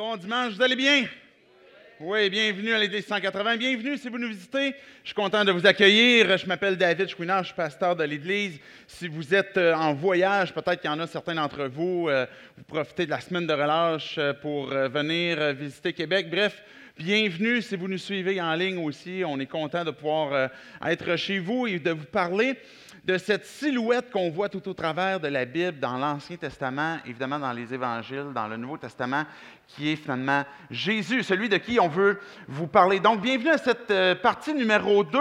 Bon dimanche, vous allez bien? Oui, bienvenue à l'Église 180. Bienvenue si vous nous visitez. Je suis content de vous accueillir. Je m'appelle David Chouinard, je suis pasteur de l'Église. Si vous êtes euh, en voyage, peut-être qu'il y en a certains d'entre vous, euh, vous profitez de la semaine de relâche euh, pour venir visiter Québec. Bref, bienvenue si vous nous suivez en ligne aussi. On est content de pouvoir être chez vous et de vous parler de cette silhouette qu'on voit tout au travers de la Bible, dans l'Ancien Testament, évidemment dans les Évangiles, dans le Nouveau Testament, qui est finalement Jésus, celui de qui on veut vous parler. Donc, bienvenue à cette euh, partie numéro 2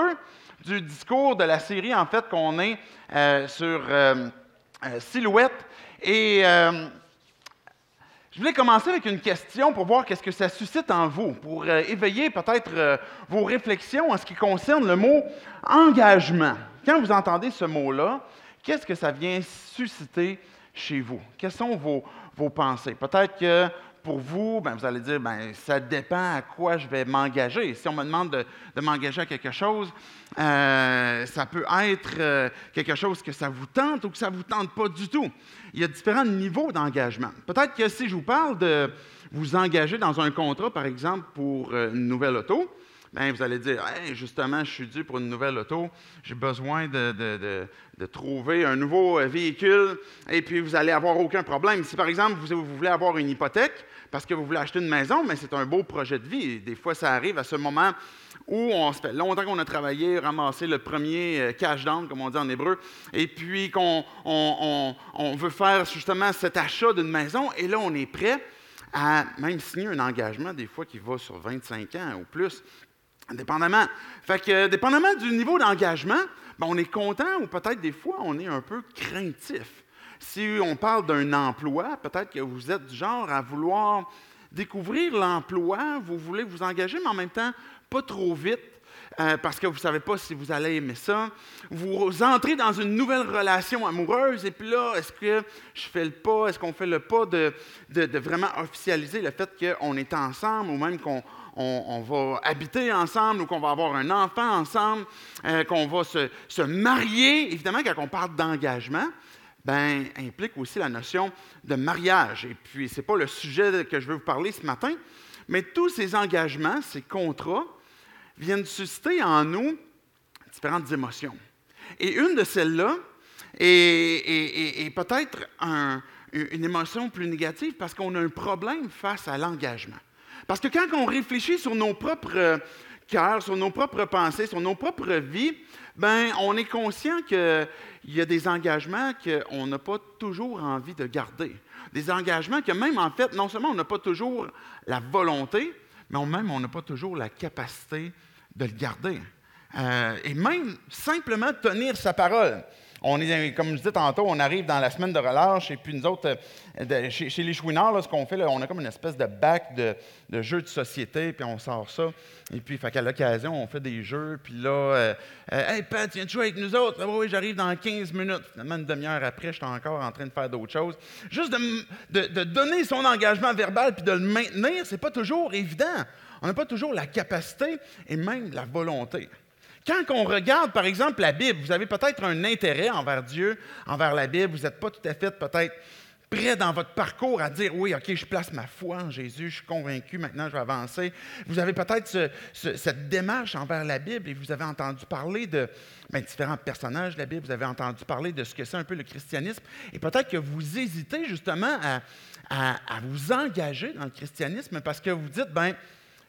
du discours de la série, en fait, qu'on est euh, sur euh, silhouette. Et je voulais commencer avec une question pour voir qu'est-ce que ça suscite en vous, pour éveiller peut-être vos réflexions en ce qui concerne le mot engagement. Quand vous entendez ce mot-là, qu'est-ce que ça vient susciter chez vous? Quelles sont vos, vos pensées? Peut-être que pour vous, ben, vous allez dire, ben, ça dépend à quoi je vais m'engager. Si on me demande de, m'engager à quelque chose, euh, ça peut être euh, quelque chose que ça vous tente ou que ça ne vous tente pas du tout. Il y a différents niveaux d'engagement. Peut-être que si je vous parle de vous engager dans un contrat, par exemple, pour euh, une nouvelle auto, ben, vous allez dire, justement, je suis dû pour une nouvelle auto, j'ai besoin de, trouver un nouveau véhicule, et puis vous n'allez avoir aucun problème. Si par exemple, vous, voulez avoir une hypothèque parce que vous voulez acheter une maison, mais c'est un beau projet de vie. Des fois, ça arrive à ce moment où on se fait longtemps qu'on a travaillé, ramassé le premier euh, cash down, comme on dit en hébreu, et puis qu'on on veut faire justement cet achat d'une maison, et là, on est prêt à même signer un engagement, des fois qui va sur 25 ans ou plus, Dépendamment. Fait que, dépendamment du niveau d'engagement, ben, on est content ou peut-être des fois on est un peu craintif. Si on parle d'un emploi, peut-être que vous êtes du genre à vouloir découvrir l'emploi, vous voulez vous engager, mais en même temps, pas trop vite, euh, parce que vous ne savez pas si vous allez aimer ça. Vous entrez dans une nouvelle relation amoureuse, et puis là, est-ce que je fais le pas, est-ce qu'on fait le pas de, de vraiment officialiser le fait qu'on est ensemble, ou même qu'on on, va habiter ensemble ou qu'on va avoir un enfant ensemble, euh, qu'on va se, marier. Évidemment, quand on parle d'engagement, ben, implique aussi la notion de mariage. Et puis, ce n'est pas le sujet que je veux vous parler ce matin, mais tous ces engagements, ces contrats, viennent susciter en nous différentes émotions. Et une de celles-là est, peut-être une émotion plus négative parce qu'on a un problème face à l'engagement. Parce que quand on réfléchit sur nos propres euh, cœurs, sur nos propres pensées, sur nos propres vies, ben, on est conscient qu'il y a des engagements qu'on n'a pas toujours envie de garder. Des engagements que même, en fait, non seulement on n'a pas toujours la volonté, mais même on n'a pas toujours la capacité de le garder. Euh, et même simplement tenir sa parole. On est, comme je disais tantôt, on arrive dans la semaine de relâche, et puis nous autres, euh, chez, les Chouinards, ce qu'on fait, on a comme une espèce de bac de, de, jeux de société, puis on sort ça. Et puis, qu'à l'occasion, on fait des jeux, puis là, euh, euh, Hey Pat, viens jouer avec nous autres? Ah oui, j'arrive dans 15 minutes. Finalement, une demi-heure après, je suis encore en train de faire d'autres choses. Juste de, de, donner son engagement verbal, puis de le maintenir, c'est pas toujours évident. On n'a pas toujours la capacité et même la volonté. Quand on regarde, par exemple, la Bible, vous avez peut-être un intérêt envers Dieu, envers la Bible, vous n'êtes pas tout à fait peut-être prêt dans votre parcours à dire oui, OK, je place ma foi en Jésus, je suis convaincu, maintenant je vais avancer. Vous avez peut-être cette démarche envers la Bible et vous avez entendu parler de ben, différents personnages de la Bible, vous avez entendu parler de ce que c'est un peu le christianisme et peut-être que vous hésitez justement à, à, vous engager dans le christianisme parce que vous dites, ben,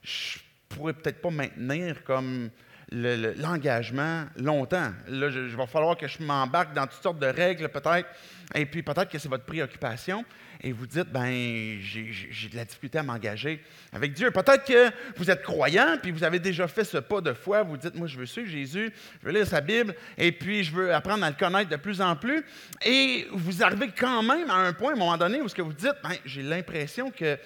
je pourrais peut-être pas maintenir comme l'engagement longtemps. Là, il va falloir que je m'embarque dans toutes sortes de règles peut-être, et puis peut-être que c'est votre préoccupation, et vous dites, ben j'ai de la difficulté à m'engager avec Dieu. Peut-être que vous êtes croyant, puis vous avez déjà fait ce pas de foi, vous dites, moi je veux suivre Jésus, je veux lire sa Bible, et puis je veux apprendre à le connaître de plus en plus, et vous arrivez quand même à un point, à un moment donné, où ce que vous dites, ben, j'ai l'impression que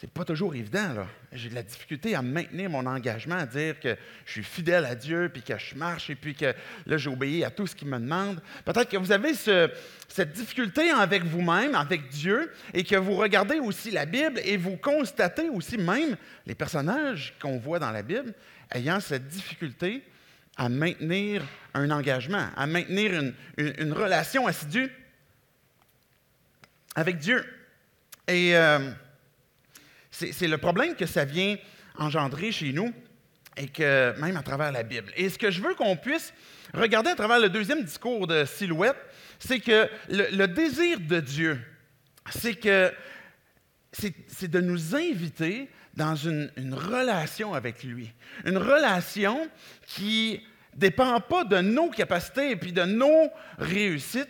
c'est pas toujours évident. Là. J'ai de la difficulté à maintenir mon engagement, à dire que je suis fidèle à Dieu, puis que je marche, et puis que là, j'obéis à tout ce qu'il me demande. Peut-être que vous avez cette difficulté avec vous-même, avec Dieu, et que vous regardez aussi la Bible et vous constatez aussi même les personnages qu'on voit dans la Bible ayant cette difficulté à maintenir un engagement, à maintenir une, relation assidue avec Dieu. Et. Euh, C'est le problème que ça vient engendrer chez nous et que même à travers la Bible. Et ce que je veux qu'on puisse regarder à travers le deuxième discours de Silhouette, c'est que le, désir de Dieu, c'est que c'est de nous inviter dans une, relation avec lui. Une relation qui dépend pas de nos capacités et puis de nos réussites,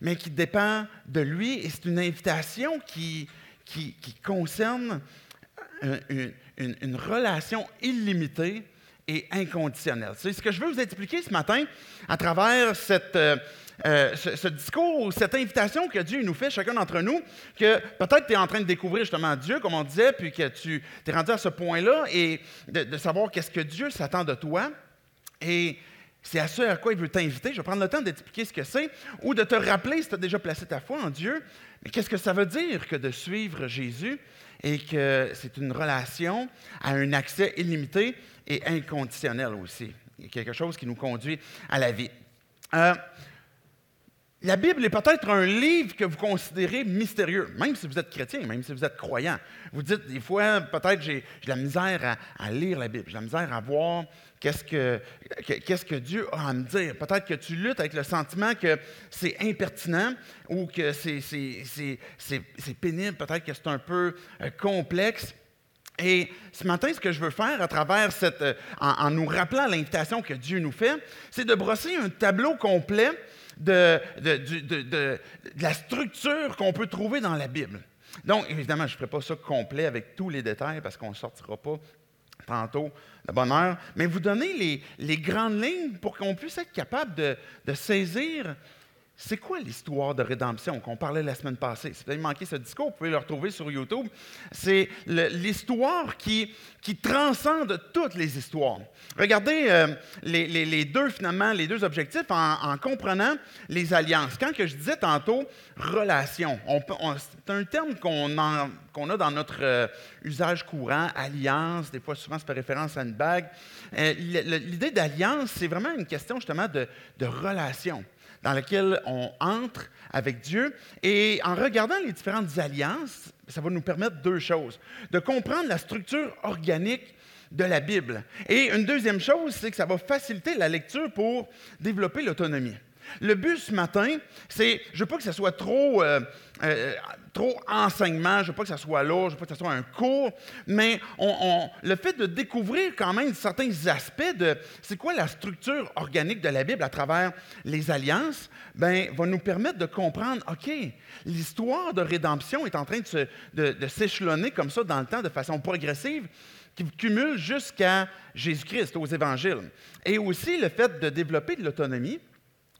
mais qui dépend de lui. Et c'est une invitation qui, concerne une, relation illimitée et inconditionnelle. C'est ce que je veux vous expliquer ce matin à travers cette, euh, euh, ce, discours, cette invitation que Dieu nous fait, chacun d'entre nous, que peut-être tu es en train de découvrir justement Dieu, comme on disait, puis que tu es rendu à ce point-là et de, de savoir qu'est-ce que Dieu s'attend de toi. Et c'est à ce à quoi il veut t'inviter. Je vais prendre le temps d'expliquer ce que c'est ou de te rappeler si tu as déjà placé ta foi en Dieu. Mais qu'est-ce que ça veut dire que de suivre Jésus? Et que c'est une relation à un accès illimité et inconditionnel aussi. Quelque chose qui nous conduit à la vie. Euh, la Bible est peut-être un livre que vous considérez mystérieux, même si vous êtes chrétien, même si vous êtes croyant. Vous dites des fois, peut-être j'ai la misère à, lire la Bible, j'ai la misère à voir qu'est-ce que, qu'est-ce que Dieu a à me dire? Peut-être que tu luttes avec le sentiment que c'est impertinent ou que c'est, c'est, pénible, peut-être que c'est un peu euh, complexe. Et ce matin, ce que je veux faire à travers cette, euh, en nous rappelant l'invitation que Dieu nous fait, c'est de brosser un tableau complet de, de, la structure qu'on peut trouver dans la Bible. Donc, évidemment, je ne ferai pas ça complet avec tous les détails parce qu'on ne sortira pas tantôt de bonne heure, mais vous donner les grandes lignes pour qu'on puisse être capable de, saisir c'est quoi l'histoire de rédemption qu'on parlait la semaine passée? Si vous avez manqué ce discours, vous pouvez le retrouver sur YouTube. C'est l'histoire qui, transcende toutes les histoires. Regardez euh, les, deux, finalement, les deux objectifs en, comprenant les alliances. Quand que je disais tantôt relation, c'est un terme qu'on a dans notre euh, usage courant, alliance, des fois souvent c'est par référence à une bague. Euh, l'idée d'alliance, c'est vraiment une question justement de, de relation dans laquelle on entre avec Dieu. Et en regardant les différentes alliances, ça va nous permettre deux choses. De comprendre la structure organique de la Bible. Et une deuxième chose, c'est que ça va faciliter la lecture pour développer l'autonomie. Le but ce matin, c'est, je veux pas que ce soit trop, euh, euh, trop enseignement, je veux pas que ce soit lourd, je veux pas que ce soit un cours, mais le fait de découvrir quand même certains aspects de c'est quoi la structure organique de la Bible à travers les alliances, ben, va nous permettre de comprendre, OK, l'histoire de rédemption est en train de s'échelonner comme ça dans le temps de façon progressive qui cumule jusqu'à Jésus-Christ, aux évangiles. Et aussi le fait de développer de l'autonomie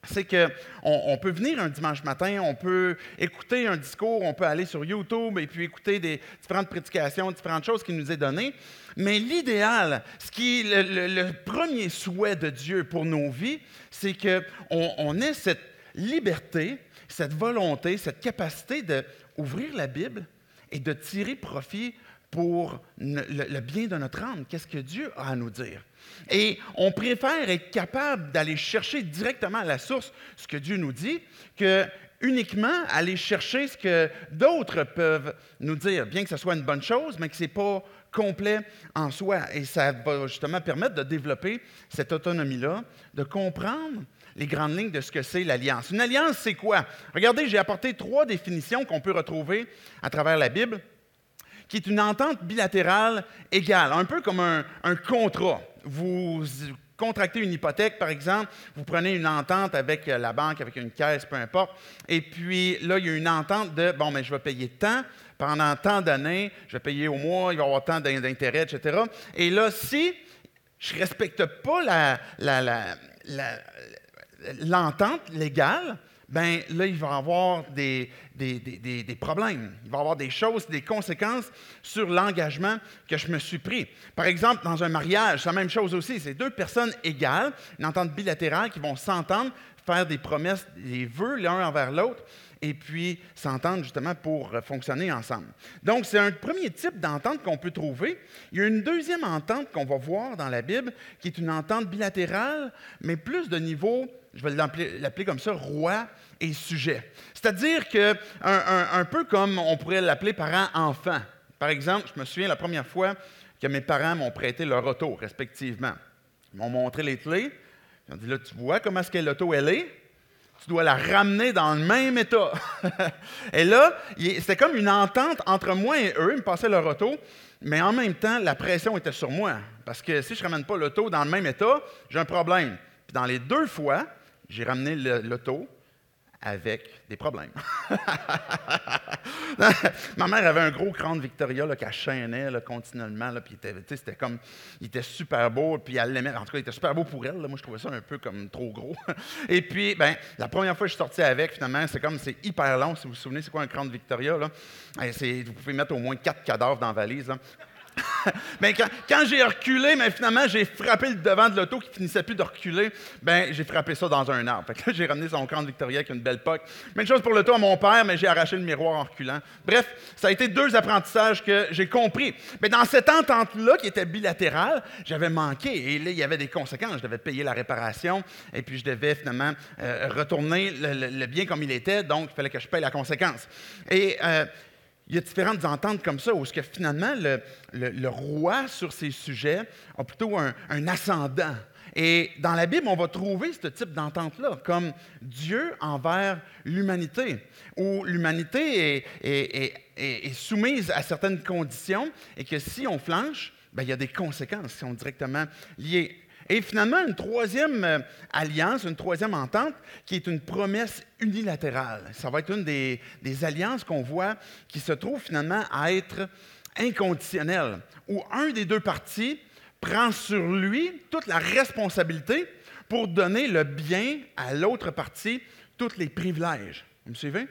c'est qu'on on peut venir un dimanche matin, on peut écouter un discours, on peut aller sur YouTube et puis écouter différentes prédications, différentes choses qui nous est données. Mais l'idéal, ce qui le, premier souhait de Dieu pour nos vies, c'est qu'on on ait cette liberté, cette volonté, cette capacité d'ouvrir la Bible et de tirer profit pour le bien de notre âme. Qu'est-ce que Dieu a à nous dire? Et on préfère être capable d'aller chercher directement à la source ce que Dieu nous dit que uniquement aller chercher ce que d'autres peuvent nous dire, bien que ce soit une bonne chose, mais que ce n'est pas complet en soi. Et ça va justement permettre de développer cette autonomie-là, de comprendre les grandes lignes de ce que c'est l'alliance. Une alliance, c'est quoi? Regardez, j'ai apporté trois définitions qu'on peut retrouver à travers la Bible, qui est une entente bilatérale égale, un peu comme un, contrat vous contractez une hypothèque, par exemple, vous prenez une entente avec la banque, avec une caisse, peu importe, et puis là, il y a une entente de, bon, mais je vais payer tant, pendant tant d'années, je vais payer au mois, il va y avoir tant d'intérêts, etc. Et là, si je ne respecte pas l'entente légale, ben là, il va y avoir des, des, problèmes. Il va y avoir des choses, des conséquences sur l'engagement que je me suis pris. Par exemple, dans un mariage, c'est la même chose aussi. C'est deux personnes égales, une entente bilatérale qui vont s'entendre, faire des promesses, des vœux l'un envers l'autre, et puis s'entendre justement pour fonctionner ensemble. Donc, c'est un premier type d'entente qu'on peut trouver. Il y a une deuxième entente qu'on va voir dans la Bible, qui est une entente bilatérale, mais plus de niveau, je vais l'appeler comme ça, roi C'est-à-dire que, un, peu comme on pourrait l'appeler parent-enfant. Par exemple, je me souviens la première fois que mes parents m'ont prêté leur auto, respectivement. Ils m'ont montré les clés. Ils ont dit, là, tu vois comment est-ce que l'auto, elle est? Tu dois la ramener dans le même état. et là, c'était comme une entente entre moi et eux. Ils me passaient leur auto, mais en même temps, la pression était sur moi. Parce que si je ne ramène pas l'auto dans le même état, j'ai un problème. Puis dans les deux fois, j'ai ramené l'auto avec des problèmes. Ma mère avait un gros cran de Victoria qu'elle chaînait continuellement. C'était comme, il était super beau, puis elle l'aimait. En tout cas, il était super beau pour elle. Moi, je trouvais ça un peu comme trop gros. Et puis, ben, la première fois que je suis sorti avec, finalement, c'est comme, c'est hyper long. Si vous vous souvenez, c'est quoi un cran de Victoria? Là? Vous pouvez mettre au moins quatre cadavres dans la valise. ben, quand, j'ai reculé, mais finalement, j'ai frappé le devant de l'auto qui finissait plus de reculer. Ben, j'ai frappé ça dans un arbre. J'ai ramené son camp de Victoria avec une belle poque. Même chose pour l'auto à mon père, mais j'ai arraché le miroir en reculant. Bref, ça a été deux apprentissages que j'ai compris. Mais dans cette entente-là, qui était bilatérale, j'avais manqué. Et là, il y avait des conséquences. Je devais payer la réparation et puis je devais finalement euh, retourner le, bien comme il était. Donc, il fallait que je paye la conséquence. Et euh, il y a différentes ententes comme ça, où ce que finalement le, roi sur ces sujets a plutôt un, ascendant. Et dans la Bible, on va trouver ce type d'entente-là, comme Dieu envers l'humanité, où l'humanité est, soumise à certaines conditions et que si on flanche, ben, il y a des conséquences qui sont directement liées et finalement, une troisième euh, alliance, une troisième entente, qui est une promesse unilatérale. Ça va être une des, alliances qu'on voit qui se trouve finalement à être inconditionnelle, où un des deux parties prend sur lui toute la responsabilité pour donner le bien à l'autre partie, tous les privilèges. Vous me suivez?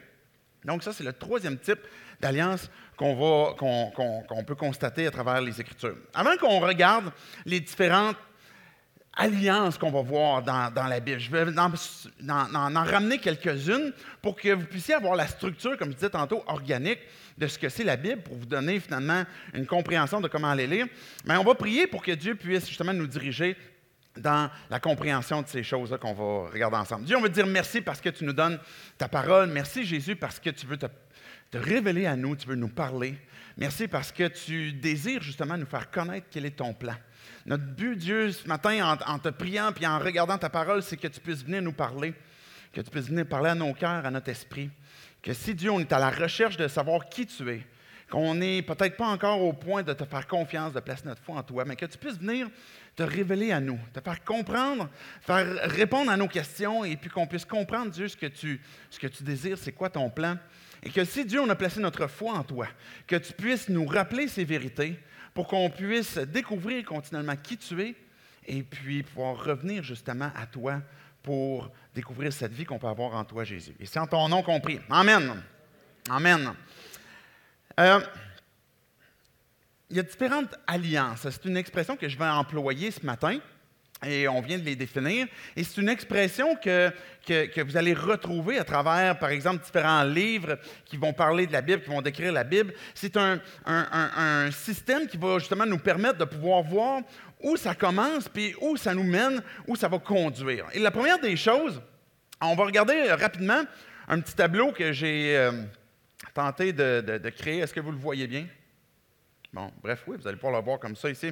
Donc ça, c'est le troisième type d'alliance qu'on qu'on peut constater à travers les Écritures. Avant qu'on regarde les différentes alliances qu'on va voir dans, la Bible. Je vais en, ramener quelques-unes pour que vous puissiez avoir la structure, comme je disais tantôt, organique de ce que c'est la Bible, pour vous donner finalement une compréhension de comment aller lire. Mais on va prier pour que Dieu puisse justement nous diriger dans la compréhension de ces choses-là qu'on va regarder ensemble. Dieu, on veut dire merci parce que tu nous donnes ta parole. Merci Jésus parce que tu veux te, te révéler à nous, tu veux nous parler. Merci parce que tu désires justement nous faire connaître quel est ton plan. Notre but, Dieu, ce matin, en, te priant et en regardant ta parole, c'est que tu puisses venir nous parler, que tu puisses venir parler à nos cœurs, à notre esprit. Que si Dieu, on est à la recherche de savoir qui tu es, qu'on n'est peut-être pas encore au point de te faire confiance, de placer notre foi en toi, mais que tu puisses venir te révéler à nous, te faire comprendre, faire répondre à nos questions et puis qu'on puisse comprendre, Dieu, ce que tu, ce que tu désires, c'est quoi ton plan. Et que si Dieu, on a placé notre foi en toi, que tu puisses nous rappeler ces vérités, pour qu'on puisse découvrir continuellement qui tu es et puis pouvoir revenir justement à toi pour découvrir cette vie qu'on peut avoir en toi, Jésus. Et c'est en ton nom compris. Amen. Amen. Euh, il y a différentes alliances. C'est une expression que je vais employer ce matin et on vient de les définir. Et c'est une expression que, que, vous allez retrouver à travers, par exemple, différents livres qui vont parler de la Bible, qui vont décrire la Bible. C'est un, un, système qui va justement nous permettre de pouvoir voir où ça commence, puis où ça nous mène, où ça va conduire. Et la première des choses, on va regarder rapidement un petit tableau que j'ai euh, tenté de créer. Est-ce que vous le voyez bien? Bon, bref, oui, vous allez pouvoir le voir comme ça ici.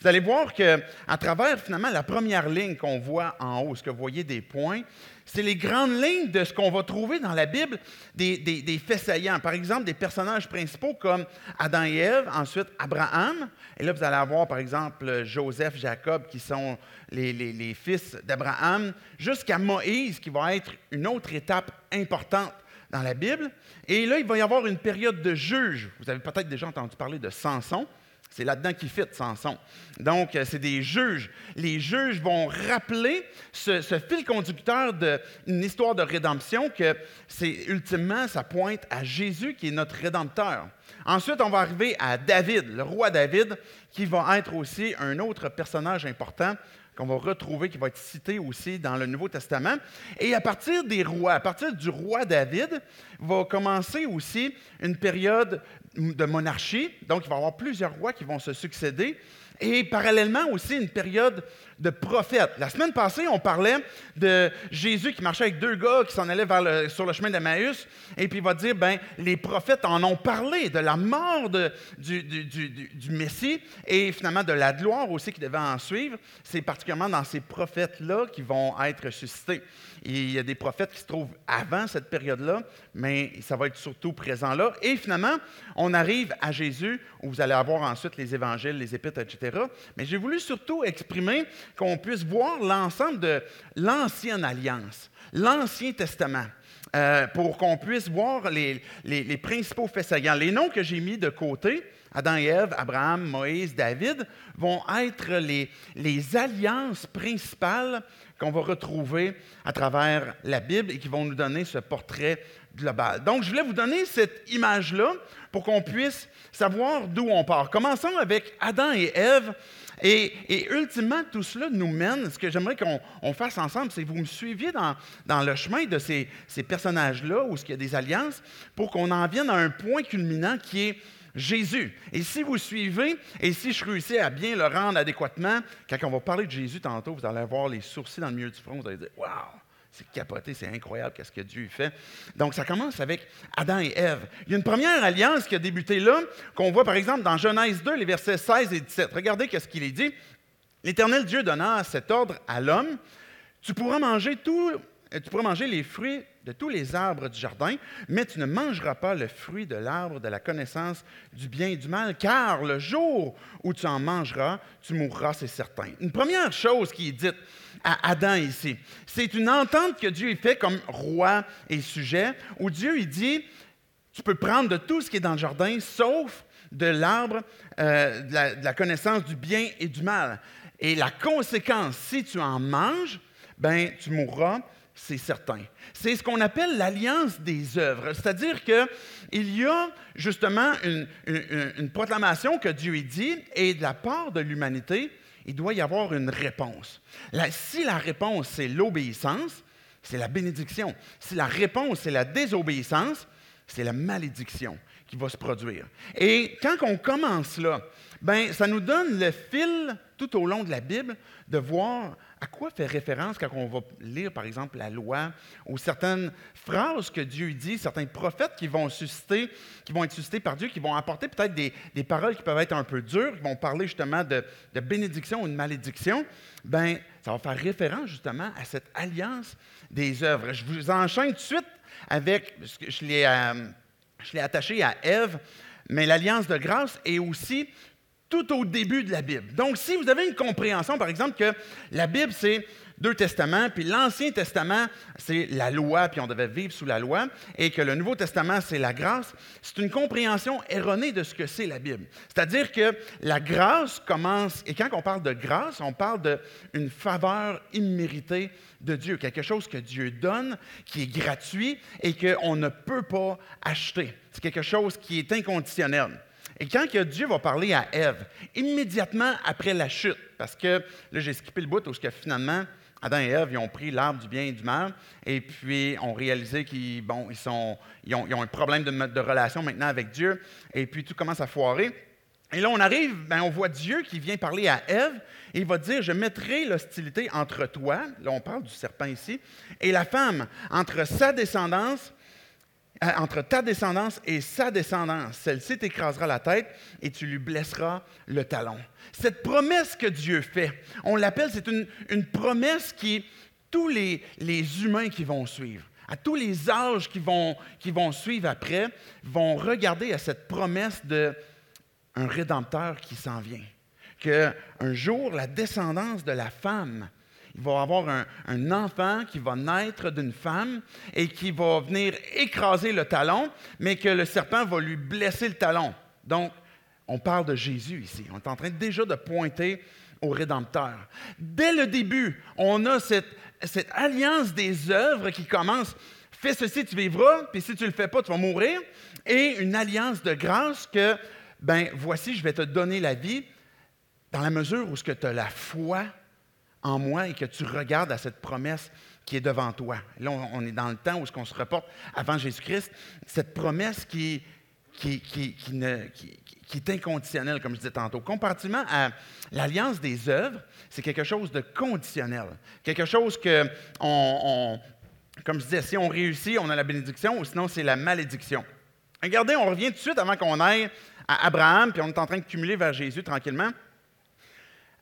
Vous allez voir qu'à travers finalement la première ligne qu'on voit en haut, ce que vous voyez des points, c'est les grandes lignes de ce qu'on va trouver dans la Bible, des, faits saillants. Par exemple, des personnages principaux comme Adam et Ève, ensuite Abraham. Et là, vous allez avoir, par exemple, Joseph, Jacob, qui sont les, les fils d'Abraham, jusqu'à Moïse, qui va être une autre étape importante dans la Bible. Et là, il va y avoir une période de juge. Vous avez peut-être déjà entendu parler de Samson. C'est là-dedans qu'il fit, Samson. Donc, euh, c'est des juges. Les juges vont rappeler ce, fil conducteur d'une histoire de rédemption que c'est ultimement, ça pointe à Jésus qui est notre rédempteur. Ensuite, on va arriver à David, le roi David, qui va être aussi un autre personnage important qu'on va retrouver, qui va être cité aussi dans le Nouveau Testament. Et à partir des rois, à partir du roi David, va commencer aussi une période de monarchie. Donc, il va y avoir plusieurs rois qui vont se succéder. Et parallèlement aussi une période de prophètes. La semaine passée, on parlait de Jésus qui marchait avec deux gars qui s'en allaient sur le chemin d'Emmaüs, et puis il va dire, ben, les prophètes en ont parlé de la mort du, Messie et finalement de la gloire aussi qui devait en suivre. C'est particulièrement dans ces prophètes-là qui vont être ressuscités. Il y a des prophètes qui se trouvent avant cette période-là, mais ça va être surtout présent là. Et finalement, on arrive à Jésus, où vous allez avoir ensuite les évangiles, les épîtres, etc. Mais j'ai voulu surtout exprimer qu'on puisse voir l'ensemble de l'Ancienne Alliance, l'Ancien Testament. Euh, pour qu'on puisse voir les, principaux faits saillants. Les noms que j'ai mis de côté, Adam et Ève, Abraham, Moïse, David, vont être les, les alliances principales qu'on va retrouver à travers la Bible et qui vont nous donner ce portrait global. Donc, je voulais vous donner cette image-là pour qu'on puisse savoir d'où on part. Commençons avec Adam et Ève. Et, ultimement, tout cela nous mène, ce que j'aimerais qu'on fasse ensemble, c'est que vous me suiviez dans, le chemin de ces, ces personnages-là, où il y a des alliances, pour qu'on en vienne à un point culminant qui est Jésus. Et si vous suivez, et si je réussis à bien le rendre adéquatement, quand on va parler de Jésus tantôt, vous allez avoir les sourcils dans le milieu du front, vous allez dire Waouh, c'est capoté, c'est incroyable qu'est-ce que Dieu fait. Donc, ça commence avec Adam et Ève. Il y a une première alliance qui a débuté là, qu'on voit par exemple dans Genèse 2, les versets 16 et 17. Regardez qu'est-ce qu'il est dit. L'Éternel Dieu donna cet ordre à l'homme Tu pourras manger tout, tu pourras manger les fruits de tous les arbres du jardin, mais tu ne mangeras pas le fruit de l'arbre de la connaissance du bien et du mal, car le jour où tu en mangeras, tu mourras, c'est certain. Une première chose qui est dite à Adam ici, c'est une entente que Dieu fait comme roi et sujet, où Dieu il dit, tu peux prendre de tout ce qui est dans le jardin, sauf de l'arbre euh, de, la, connaissance du bien et du mal. Et la conséquence, si tu en manges, ben tu mourras c'est certain. C'est ce qu'on appelle l'alliance des œuvres, c'est-à-dire qu'il y a justement une, proclamation que Dieu dit, et de la part de l'humanité, il doit y avoir une réponse. si la réponse, c'est l'obéissance, c'est la bénédiction. Si la réponse, c'est la désobéissance, c'est la malédiction qui va se produire. Et quand on commence là, ben, ça nous donne le fil tout au long de la Bible de voir à quoi fait référence quand on va lire, par exemple, la loi ou certaines phrases que Dieu dit, certains prophètes qui vont susciter, qui vont être suscités par Dieu, qui vont apporter peut-être des, paroles qui peuvent être un peu dures, qui vont parler justement de, bénédiction ou de malédiction, ben ça va faire référence justement à cette alliance des œuvres. Je vous enchaîne tout de suite avec, je l'ai, euh, je l'ai attaché à Ève, mais l'alliance de grâce est aussi tout au début de la Bible. Donc, si vous avez une compréhension, par exemple, que la Bible, c'est deux testaments, puis l'Ancien Testament, c'est la loi, puis on devait vivre sous la loi, et que le Nouveau Testament, c'est la grâce, c'est une compréhension erronée de ce que c'est la Bible. C'est-à-dire que la grâce commence, et quand on parle de grâce, on parle d'une faveur imméritée de Dieu, quelque chose que Dieu donne, qui est gratuit et qu'on ne peut pas acheter. C'est quelque chose qui est inconditionnel. Et quand Dieu va parler à Ève, immédiatement après la chute, parce que là, j'ai skippé le bout où finalement, Adam et Ève, ils ont pris l'arbre du bien et du mal, et puis ont réalisé qu'ils ont, un problème de, relation maintenant avec Dieu, et puis tout commence à foirer. Et là, on arrive, ben, on voit Dieu qui vient parler à Ève, et il va dire, je mettrai l'hostilité entre toi, là on parle du serpent ici, et la femme, entre sa descendance entre ta descendance et sa descendance. Celle-ci t'écrasera la tête et tu lui blesseras le talon. Cette promesse que Dieu fait, on l'appelle, c'est une, promesse qui, tous les, les, humains qui vont suivre, à tous les âges qui vont, qui vont suivre après, vont regarder à cette promesse d'un rédempteur qui s'en vient. Qu'un jour, la descendance de la femme il va avoir un, enfant qui va naître d'une femme et qui va venir écraser le talon, mais que le serpent va lui blesser le talon. Donc, on parle de Jésus ici. On est en train déjà de pointer au Rédempteur. Dès le début, on a cette, alliance des œuvres qui commence. Fais ceci, tu vivras, puis si tu ne le fais pas, tu vas mourir. Et une alliance de grâce que, ben voici, je vais te donner la vie dans la mesure où ce que tu as la foi en moi et que tu regardes à cette promesse qui est devant toi. Là, on est dans le temps où ce qu'on se reporte avant Jésus-Christ, cette promesse qui, est inconditionnel, comme je disais tantôt. Comparativement à l'alliance des œuvres, c'est quelque chose de conditionnel. Quelque chose que, comme je disais, si on réussit, on a la bénédiction, ou sinon c'est la malédiction. Regardez, on revient tout de suite avant qu'on aille à Abraham, puis on est en train de cumuler vers Jésus tranquillement.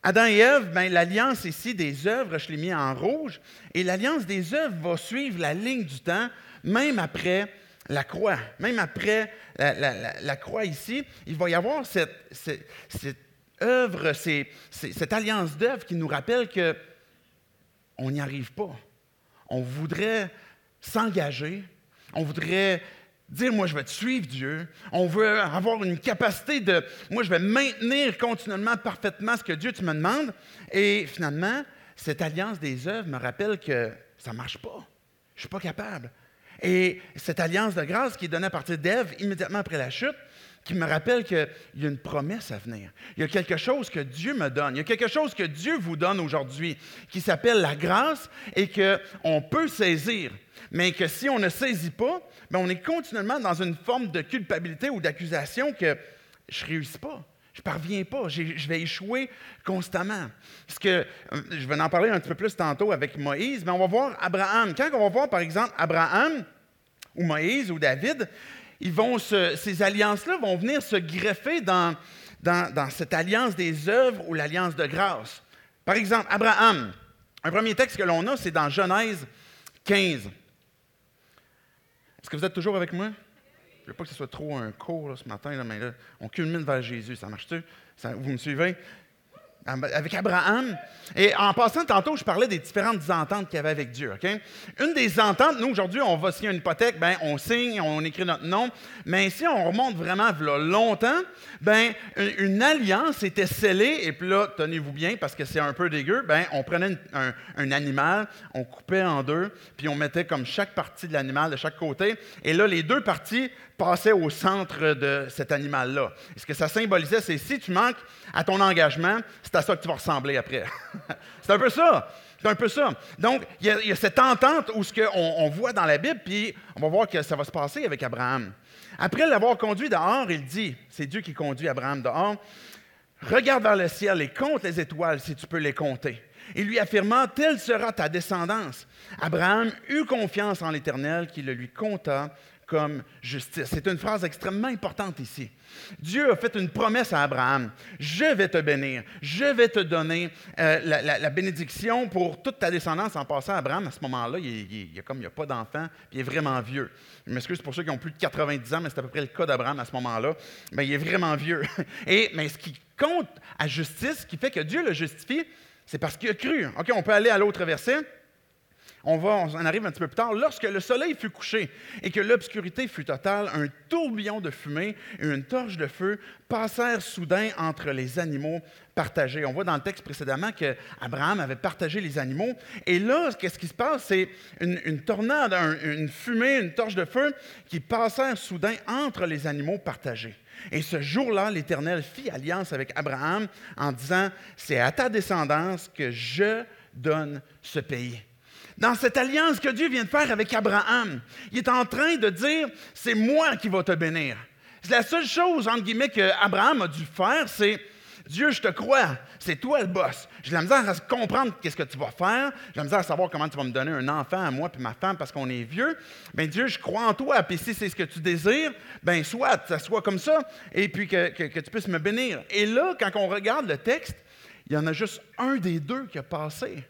Adam et Ève, ben, l'alliance ici des œuvres, je l'ai mis en rouge, et l'alliance des œuvres va suivre la ligne du temps, même après la croix. Même après la, croix ici, il va y avoir cette, œuvre, cette alliance d'œuvres qui nous rappelle que on n'y arrive pas. On voudrait s'engager, on voudrait dire, moi, je vais te suivre, Dieu. On veut avoir une capacité de, moi, je vais maintenir continuellement, parfaitement ce que Dieu tu me demandes. Et finalement, cette alliance des œuvres me rappelle que ça ne marche pas. Je suis pas capable. Et cette alliance de grâce qui est donnée à partir d'Ève immédiatement après la chute, qui me rappelle qu'il y a une promesse à venir. Il y a quelque chose que Dieu me donne. Il y a quelque chose que Dieu vous donne aujourd'hui qui s'appelle la grâce et qu'on peut saisir. Mais que si on ne saisit pas, bien, on est continuellement dans une forme de culpabilité ou d'accusation que je ne réussis pas. Je parviens pas, je vais échouer constamment. Parce que, euh, je vais en parler un petit peu plus tantôt avec Moïse, mais on va voir Abraham. Quand on va voir, par exemple, Abraham, ou Moïse, ou David, ils vont ces alliances-là vont venir se greffer dans, dans, cette alliance des œuvres ou l'alliance de grâce. Par exemple, Abraham, un premier texte que l'on a, c'est dans Genèse 15. Est-ce que vous êtes toujours avec moi? Je ne veux pas que ce soit trop un cours ce matin, mais là, on culmine vers Jésus. Ça marche-tu? vous me suivez? Avec Abraham. Et en passant tantôt, je parlais des différentes ententes qu'il y avait avec Dieu. Une des ententes, nous aujourd'hui, on va signer une hypothèque, ben, on signe, on écrit notre nom. Mais si on remonte vraiment longtemps, ben, une, alliance était scellée. Et puis là, tenez-vous bien, parce que c'est un peu dégueu, ben, on prenait un, animal, on coupait en deux, puis on mettait comme chaque partie de l'animal de chaque côté. Et là, les deux parties passait au centre de cet animal-là. ce que ça symbolisait, c'est si tu manques à ton engagement, c'est à ça que tu vas ressembler après. c'est un peu ça. C'est un peu ça. Donc, il y, a, cette entente où ce qu'on on voit dans la Bible, puis on va voir que ça va se passer avec Abraham. Après l'avoir conduit dehors, il dit, c'est Dieu qui conduit Abraham dehors, regarde vers le ciel et compte les étoiles si tu peux les compter. Et lui affirmant, telle sera ta descendance. Abraham eut confiance en l'Éternel qui le lui compta comme justice. C'est une phrase extrêmement importante ici. Dieu a fait une promesse à Abraham. Je vais te bénir. Je vais te donner euh, la, bénédiction pour toute ta descendance. En passant, Abraham, à ce moment-là, il, comme il n'y a pas d'enfant, il est vraiment vieux. Je m'excuse pour ceux qui ont plus de 90 ans, mais c'est à peu près le cas d'Abraham à ce moment-là. Mais il est vraiment vieux. Et, mais ce qui compte à justice, ce qui fait que Dieu le justifie, c'est parce qu'il a cru. OK, on peut aller à l'autre verset on, va, on en arrive un petit peu plus tard, lorsque le soleil fut couché et que l'obscurité fut totale, un tourbillon de fumée et une torche de feu passèrent soudain entre les animaux partagés. On voit dans le texte précédemment qu'Abraham avait partagé les animaux. Et là, qu'est-ce qui se passe? C'est une, tornade, une fumée, une torche de feu qui passèrent soudain entre les animaux partagés. Et ce jour-là, l'Éternel fit alliance avec Abraham en disant, c'est à ta descendance que je donne ce pays dans cette alliance que Dieu vient de faire avec Abraham. Il est en train de dire, c'est moi qui vais te bénir. C'est la seule chose, entre guillemets, qu'Abraham a dû faire, c'est, Dieu, je te crois, c'est toi le boss. J'ai la misère à comprendre qu'est-ce que tu vas faire. J'ai la misère à savoir comment tu vas me donner un enfant à moi et ma femme parce qu'on est vieux. Bien, Dieu, je crois en toi. Puis si c'est ce que tu désires, bien, soit, ça soit comme ça, et puis que, que tu puisses me bénir. Et là, quand on regarde le texte, il y en a juste un des deux qui a passé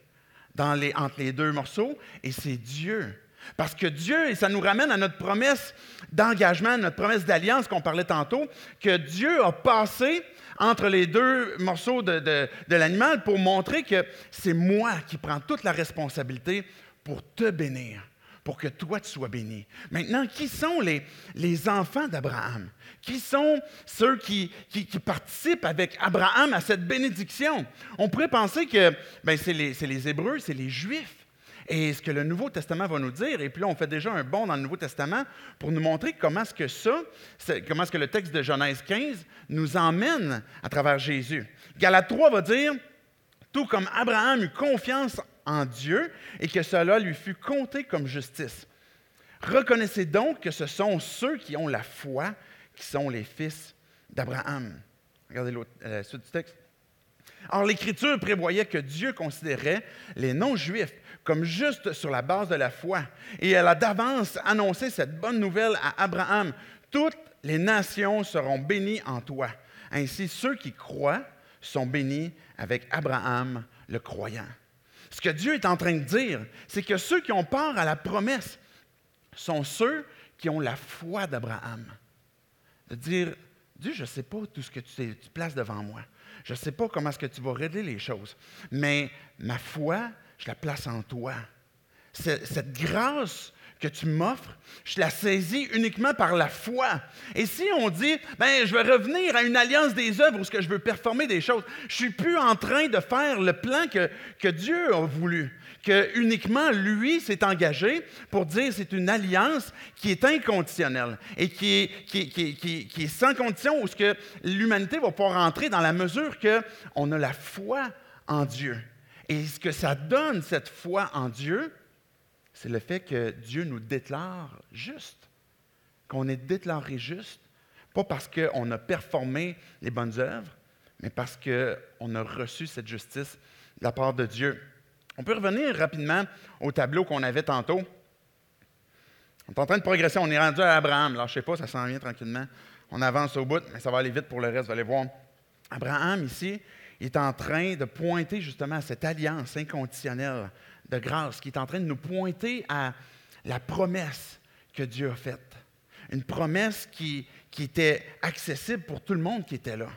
entre les deux morceaux, et c'est Dieu. Parce que Dieu, et ça nous ramène à notre promesse d'engagement, notre promesse d'alliance qu'on parlait tantôt, que Dieu a passé entre les deux morceaux de, de l'animal pour montrer que c'est moi qui prends toute la responsabilité pour te bénir pour que toi tu sois béni. Maintenant, qui sont les, enfants d'Abraham? Qui sont ceux qui, participent avec Abraham à cette bénédiction? On pourrait penser que ben, c'est les, les Hébreux, c'est les Juifs. Et ce que le Nouveau Testament va nous dire, et puis là, on fait déjà un bond dans le Nouveau Testament pour nous montrer comment est-ce que ça, comment le texte de Genèse 15 nous emmène à travers Jésus. Galate 3 va dire, tout comme Abraham eut confiance en Dieu et que cela lui fut compté comme justice. Reconnaissez donc que ce sont ceux qui ont la foi qui sont les fils d'Abraham. Regardez la suite du texte. Or, l'Écriture prévoyait que Dieu considérait les non-juifs comme justes sur la base de la foi. Et elle a d'avance annoncé cette bonne nouvelle à Abraham. Toutes les nations seront bénies en toi. Ainsi, ceux qui croient sont bénis avec Abraham, le croyant. Ce que Dieu est en train de dire, c'est que ceux qui ont part à la promesse sont ceux qui ont la foi d'Abraham. De dire, Dieu, je ne sais pas tout ce que tu, places devant moi. Je ne sais pas comment est-ce que tu vas régler les choses. Mais ma foi, je la place en toi. Cette grâce que tu m'offres, je la saisis uniquement par la foi. Et si on dit, ben, je vais revenir à une alliance des œuvres où ce que je veux performer des choses, je suis plus en train de faire le plan que, que Dieu a voulu, que uniquement lui s'est engagé pour dire c'est une alliance qui est inconditionnelle et qui est, qui, qui, est sans condition où ce que l'humanité va pouvoir entrer dans la mesure qu'on a la foi en Dieu. Et ce que ça donne, cette foi en Dieu, c'est le fait que Dieu nous déclare juste, qu'on est déclaré juste, pas parce qu'on a performé les bonnes œuvres, mais parce qu'on a reçu cette justice de la part de Dieu. On peut revenir rapidement au tableau qu'on avait tantôt. On est en train de progresser, on est rendu à Abraham. Alors, je ne sais pas, ça s'en vient tranquillement. On avance au bout, mais ça va aller vite pour le reste, vous allez voir. Abraham, ici, est en train de pointer justement à cette alliance inconditionnelle de grâce qui est en train de nous pointer à la promesse que Dieu a faite. Une promesse qui, qui était accessible pour tout le monde qui était là.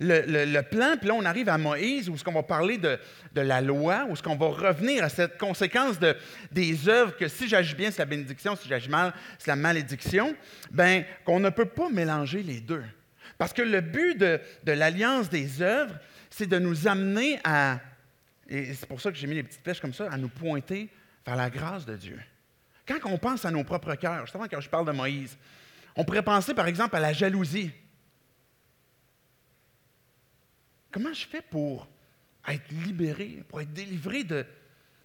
Le, plan, puis là, on arrive à Moïse, où ce qu'on va parler de, de, la loi, où ce qu'on va revenir à cette conséquence de, des œuvres, que si j'agis bien, c'est la bénédiction, si j'agis mal, c'est la malédiction, bien, qu'on ne peut pas mélanger les deux. Parce que le but de, de l'alliance des œuvres, c'est de nous amener à et c'est pour ça que j'ai mis les petites flèches comme ça, à nous pointer vers la grâce de Dieu. Quand on pense à nos propres cœurs, justement quand je parle de Moïse, on pourrait penser par exemple à la jalousie. Comment je fais pour être libéré, pour être délivré de...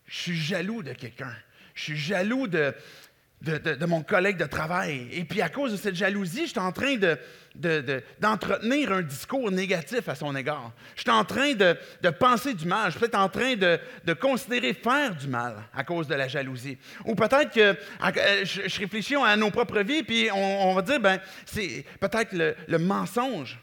Je suis jaloux de quelqu'un. Je suis jaloux de, de, mon collègue de travail. Et puis à cause de cette jalousie, je suis en train d'entretenir un discours négatif à son égard. Je suis en train de, penser du mal. Je suis peut-être en train de, considérer faire du mal à cause de la jalousie. Ou peut-être que euh, je, réfléchis à nos propres vies, puis on, va dire, ben, c'est peut-être le, mensonge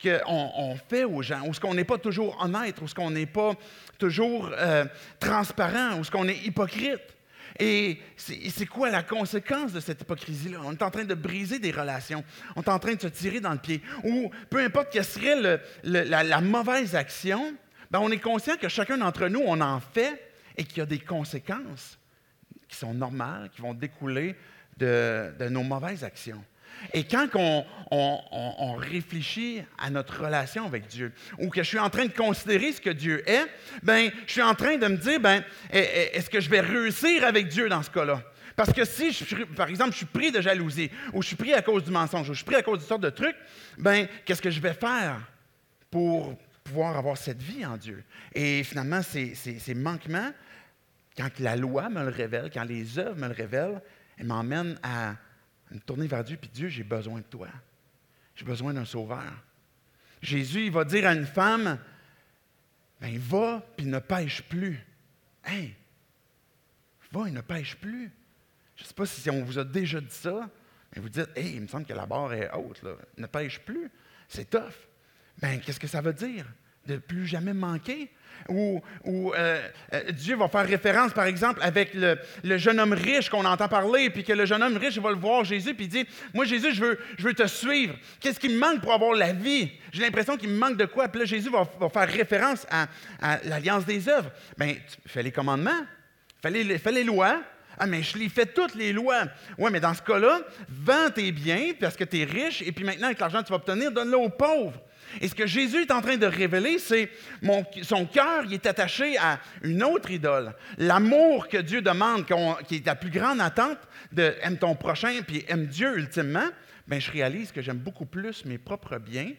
qu'on on fait aux gens, ou ce qu'on n'est pas toujours honnête, ou ce qu'on n'est pas toujours euh, transparent, ou ce qu'on est hypocrite. Et c'est quoi la conséquence de cette hypocrisie-là? On est en train de briser des relations. On est en train de se tirer dans le pied. Ou peu importe quelle serait la, mauvaise action, ben, on est conscient que chacun d'entre nous, on en fait et qu'il y a des conséquences qui sont normales, qui vont découler de nos mauvaises actions. Et quand on, réfléchit à notre relation avec Dieu, ou que je suis en train de considérer ce que Dieu est, ben, je suis en train de me dire, ben, est-ce que je vais réussir avec Dieu dans ce cas-là? Parce que si, je, par exemple, je suis pris de jalousie, ou je suis pris à cause du mensonge, ou je suis pris à cause de sortes de trucs, ben, qu'est-ce que je vais faire pour pouvoir avoir cette vie en Dieu? Et finalement, ces manquements, quand la loi me le révèle, quand les œuvres me le révèlent, elles m'emmènent à me tourner vers Dieu, puis Dieu, j'ai besoin de toi. J'ai besoin d'un sauveur. Jésus, il va dire à une femme, ben, va, puis ne pêche plus. Hey, va et ne pêche plus. Je ne sais pas si on vous a déjà dit ça, mais vous dites, hey, il me semble que la barre est haute, là. ne pêche plus. C'est tough. Ben, qu'est-ce que ça veut dire? De plus jamais manquer? où, euh, euh, Dieu va faire référence, par exemple, avec le, jeune homme riche qu'on entend parler, puis que le jeune homme riche va le voir Jésus, puis il dit Moi, Jésus, je veux, je veux te suivre. Qu'est-ce qui me manque pour avoir la vie? J'ai l'impression qu'il me manque de quoi Puis là, Jésus va, faire référence à, l'alliance des œuvres. Bien, tu fais les commandements, fais les, fais les lois. Ah, mais je les fais toutes les lois. Oui, mais dans ce cas-là, vends tes biens parce que tu es riche, et puis maintenant, avec l'argent que tu vas obtenir, donne-le aux pauvres. Et ce que Jésus est en train de révéler, c'est son cœur il est attaché à une autre idole. L'amour que Dieu demande, qui est la plus grande attente de aime ton prochain puis aime Dieu ultimement, ben, je réalise que j'aime beaucoup plus mes propres biens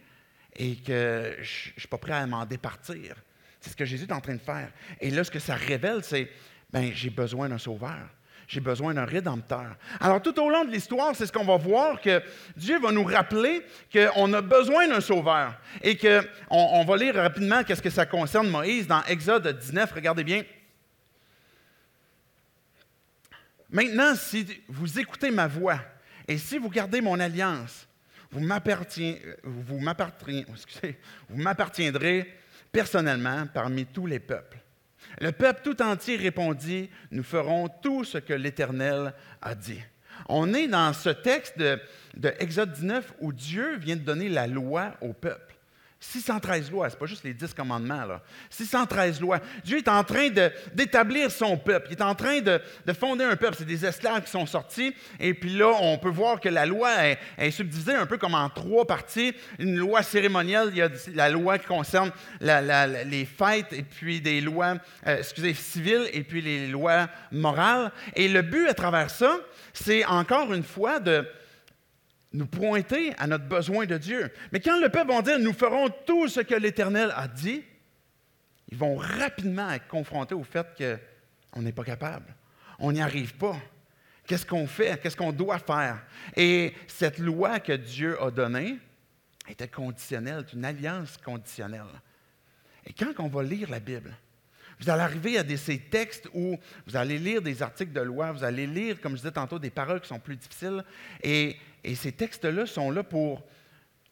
et que je ne suis pas prêt à m'en départir. C'est ce que Jésus est en train de faire. Et là, ce que ça révèle, c'est ben, j'ai besoin d'un sauveur. J'ai besoin d'un rédempteur. Alors tout au long de l'histoire, c'est ce qu'on va voir, que Dieu va nous rappeler qu'on a besoin d'un sauveur. Et qu'on on va lire rapidement qu'est-ce que ça concerne Moïse dans Exode 19, regardez bien. Maintenant, si vous écoutez ma voix et si vous gardez mon alliance, vous m'appartiendrez personnellement parmi tous les peuples. Le peuple tout entier répondit, nous ferons tout ce que l'Éternel a dit. On est dans ce texte de, de Exode 19 où Dieu vient de donner la loi au peuple. 613 lois, ce n'est pas juste les 10 commandements. Là. 613 lois. Dieu est en train d'établir son peuple. Il est en train de, fonder un peuple. C'est des esclaves qui sont sortis. Et puis là, on peut voir que la loi est, subdivisée un peu comme en trois parties. Une loi cérémonielle, il y a la loi qui concerne les fêtes, et puis des lois, euh, excusez, civiles, et puis les lois morales. Et le but à travers ça, c'est encore une fois de nous pointer à notre besoin de Dieu. Mais quand le peuple va dire nous ferons tout ce que l'Éternel a dit, ils vont rapidement être confrontés au fait qu'on n'est pas capable. On n'y arrive pas. Qu'est-ce qu'on fait? Qu'est-ce qu'on doit faire? Et cette loi que Dieu a donnée était conditionnelle, une alliance conditionnelle. Et quand on va lire la Bible, vous allez arriver à des, ces textes où vous allez lire des articles de loi, vous allez lire, comme je disais tantôt, des paroles qui sont plus difficiles. Et et ces textes-là sont là pour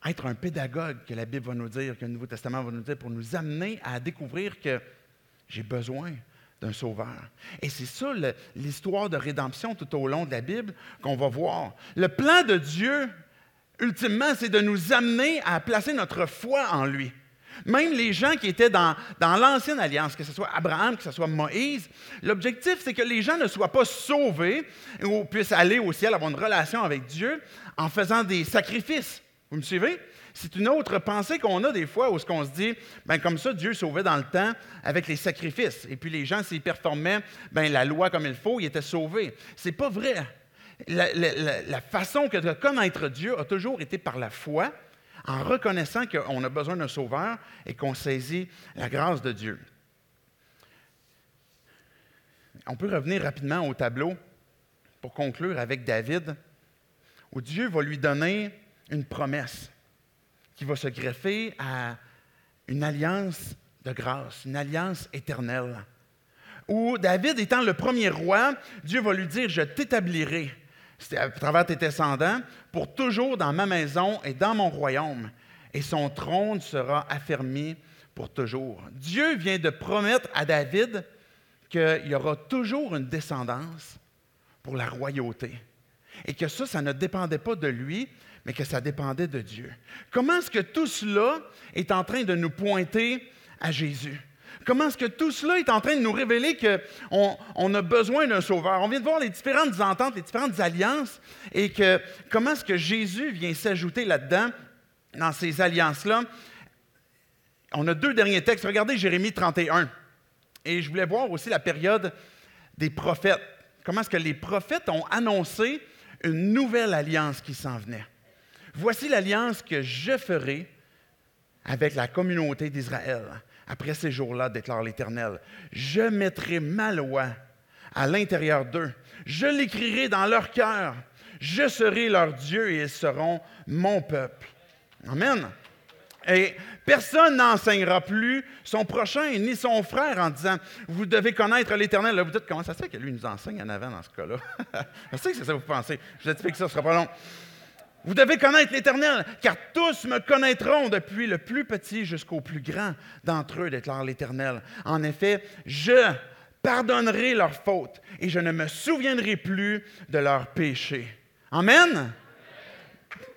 être un pédagogue que la Bible va nous dire, que le Nouveau Testament va nous dire, pour nous amener à découvrir que j'ai besoin d'un sauveur. Et c'est ça l'histoire de rédemption tout au long de la Bible qu'on va voir. Le plan de Dieu, ultimement, c'est de nous amener à placer notre foi en lui. Même les gens qui étaient dans, l'ancienne alliance, que ce soit Abraham, que ce soit Moïse, l'objectif, c'est que les gens ne soient pas sauvés ou puissent aller au ciel, avoir une relation avec Dieu en faisant des sacrifices. Vous me suivez? C'est une autre pensée qu'on a des fois où ce qu'on se dit, ben comme ça, Dieu sauvait dans le temps avec les sacrifices. Et puis les gens, s'ils performaient ben, la loi comme il faut, ils étaient sauvés. C'est pas vrai. La, la façon que de connaître Dieu a toujours été par la foi, en reconnaissant qu'on a besoin d'un sauveur et qu'on saisit la grâce de Dieu. On peut revenir rapidement au tableau pour conclure avec David, où Dieu va lui donner une promesse qui va se greffer à une alliance de grâce, une alliance éternelle. Où David étant le premier roi, Dieu va lui dire, je t'établirai à travers tes descendants, pour toujours dans ma maison et dans mon royaume, et son trône sera affermi pour toujours. Dieu vient de promettre à David qu'il y aura toujours une descendance pour la royauté. Et que ça, ça ne dépendait pas de lui, mais que ça dépendait de Dieu. Comment est-ce que tout cela est en train de nous pointer à Jésus? Comment est-ce que tout cela est en train de nous révéler qu'on on a besoin d'un sauveur? On vient de voir les différentes ententes, les différentes alliances, et que comment est-ce que Jésus vient s'ajouter là-dedans, dans ces alliances-là? On a deux derniers textes. Regardez Jérémie 31. Et je voulais voir aussi la période des prophètes. Comment est-ce que les prophètes ont annoncé une nouvelle alliance qui s'en venait? Voici l'alliance que je ferai avec la communauté d'Israël après ces jours-là, déclare l'Éternel. Je mettrai ma loi à l'intérieur d'eux. Je l'écrirai dans leur cœur. Je serai leur Dieu et ils seront mon peuple. Amen. Et personne n'enseignera plus son prochain ni son frère en disant Vous devez connaître l'Éternel. Là, vous dites Comment ça se fait que lui nous enseigne en avant dans ce cas-là? Je sais que c'est ça que vous pensez. Je vous explique ça, ce ne sera pas long. Vous devez connaître l'Éternel, car tous me connaîtront, depuis le plus petit jusqu'au plus grand d'entre eux, déclare l'Éternel. En effet, je pardonnerai leurs fautes et je ne me souviendrai plus de leurs péchés. Amen.